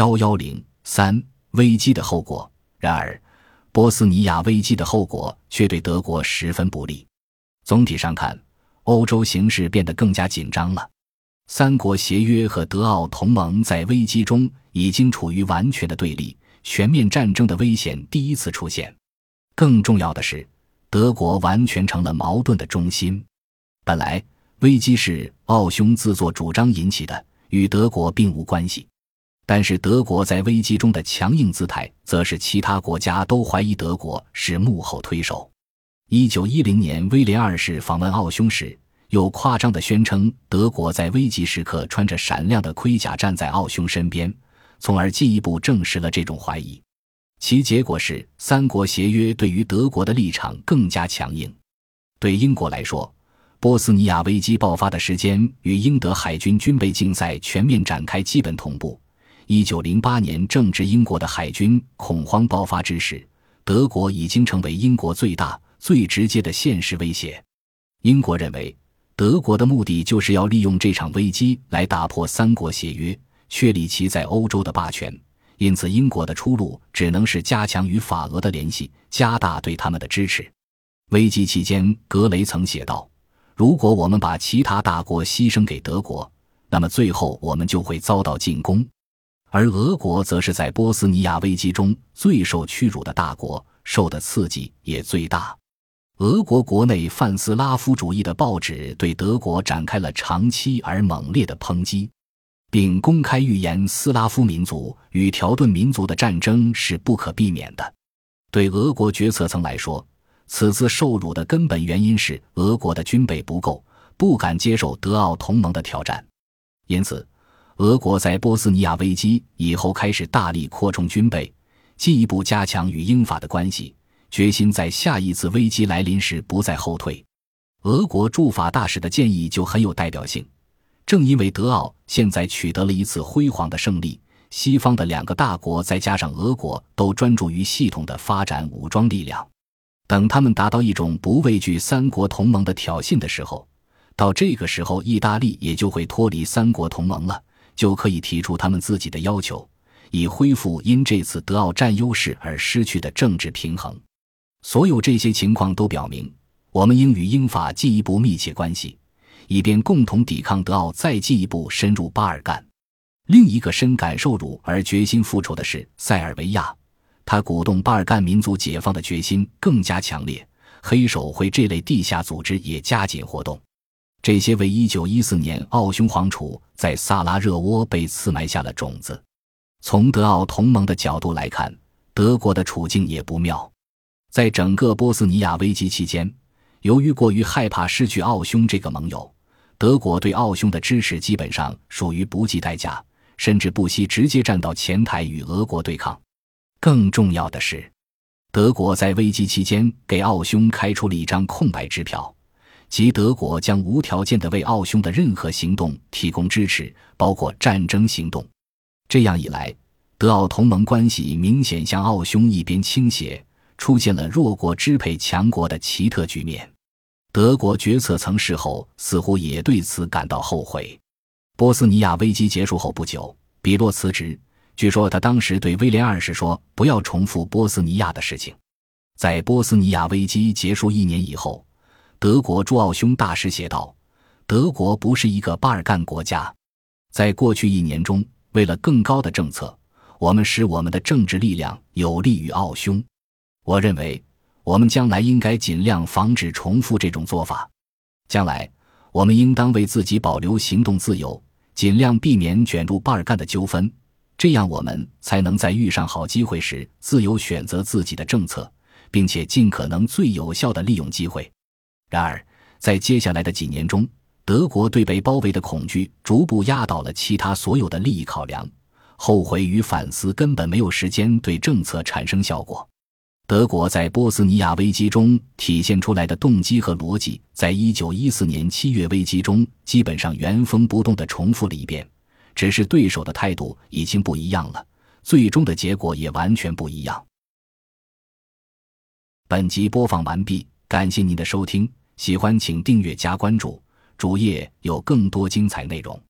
幺幺零三危机的后果。然而，波斯尼亚危机的后果却对德国十分不利。总体上看，欧洲形势变得更加紧张了。三国协约和德奥同盟在危机中已经处于完全的对立，全面战争的危险第一次出现。更重要的是，德国完全成了矛盾的中心。本来危机是奥匈自作主张引起的，与德国并无关系。但是德国在危机中的强硬姿态，则是其他国家都怀疑德国是幕后推手。一九一零年，威廉二世访问奥匈时，又夸张地宣称德国在危急时刻穿着闪亮的盔甲站在奥匈身边，从而进一步证实了这种怀疑。其结果是，三国协约对于德国的立场更加强硬。对英国来说，波斯尼亚危机爆发的时间与英德海军军备竞赛全面展开基本同步。一九零八年正值英国的海军恐慌爆发之时，德国已经成为英国最大、最直接的现实威胁。英国认为，德国的目的就是要利用这场危机来打破三国协约，确立其在欧洲的霸权。因此，英国的出路只能是加强与法俄的联系，加大对他们的支持。危机期间，格雷曾写道：“如果我们把其他大国牺牲给德国，那么最后我们就会遭到进攻。”而俄国则是在波斯尼亚危机中最受屈辱的大国，受的刺激也最大。俄国国内泛斯拉夫主义的报纸对德国展开了长期而猛烈的抨击，并公开预言斯拉夫民族与条顿民族的战争是不可避免的。对俄国决策层来说，此次受辱的根本原因是俄国的军备不够，不敢接受德奥同盟的挑战，因此。俄国在波斯尼亚危机以后开始大力扩充军备，进一步加强与英法的关系，决心在下一次危机来临时不再后退。俄国驻法大使的建议就很有代表性。正因为德奥现在取得了一次辉煌的胜利，西方的两个大国再加上俄国都专注于系统的发展武装力量。等他们达到一种不畏惧三国同盟的挑衅的时候，到这个时候，意大利也就会脱离三国同盟了。就可以提出他们自己的要求，以恢复因这次德奥占优势而失去的政治平衡。所有这些情况都表明，我们应与英法进一步密切关系，以便共同抵抗德奥再进一步深入巴尔干。另一个深感受辱而决心复仇的是塞尔维亚，他鼓动巴尔干民族解放的决心更加强烈。黑手会这类地下组织也加紧活动。这些为1914年奥匈皇储在萨拉热窝被刺埋下了种子。从德奥同盟的角度来看，德国的处境也不妙。在整个波斯尼亚危机期间，由于过于害怕失去奥匈这个盟友，德国对奥匈的支持基本上属于不计代价，甚至不惜直接站到前台与俄国对抗。更重要的是，德国在危机期间给奥匈开出了一张空白支票。即德国将无条件的为奥匈的任何行动提供支持，包括战争行动。这样一来，德奥同盟关系明显向奥匈一边倾斜，出现了弱国支配强国的奇特局面。德国决策层事后似乎也对此感到后悔。波斯尼亚危机结束后不久，比洛辞职。据说他当时对威廉二世说：“不要重复波斯尼亚的事情。”在波斯尼亚危机结束一年以后。德国驻奥匈大使写道：“德国不是一个巴尔干国家，在过去一年中，为了更高的政策，我们使我们的政治力量有利于奥匈。我认为，我们将来应该尽量防止重复这种做法。将来，我们应当为自己保留行动自由，尽量避免卷入巴尔干的纠纷，这样我们才能在遇上好机会时自由选择自己的政策，并且尽可能最有效地利用机会。”然而，在接下来的几年中，德国对被包围的恐惧逐步压倒了其他所有的利益考量。后悔与反思根本没有时间对政策产生效果。德国在波斯尼亚危机中体现出来的动机和逻辑，在一九一四年七月危机中基本上原封不动地重复了一遍，只是对手的态度已经不一样了，最终的结果也完全不一样。本集播放完毕，感谢您的收听。喜欢请订阅加关注，主页有更多精彩内容。